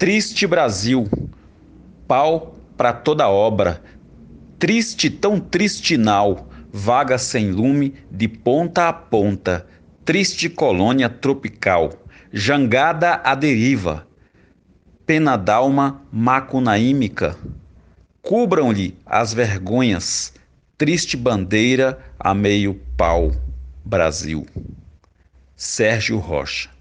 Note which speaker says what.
Speaker 1: Triste Brasil, pau para toda obra, triste, tão triste nau, vaga sem lume de ponta a ponta, triste colônia tropical, jangada à deriva, pena d'alma macunaímica, cubram-lhe as vergonhas, triste bandeira a meio pau, Brasil. Sérgio Rocha.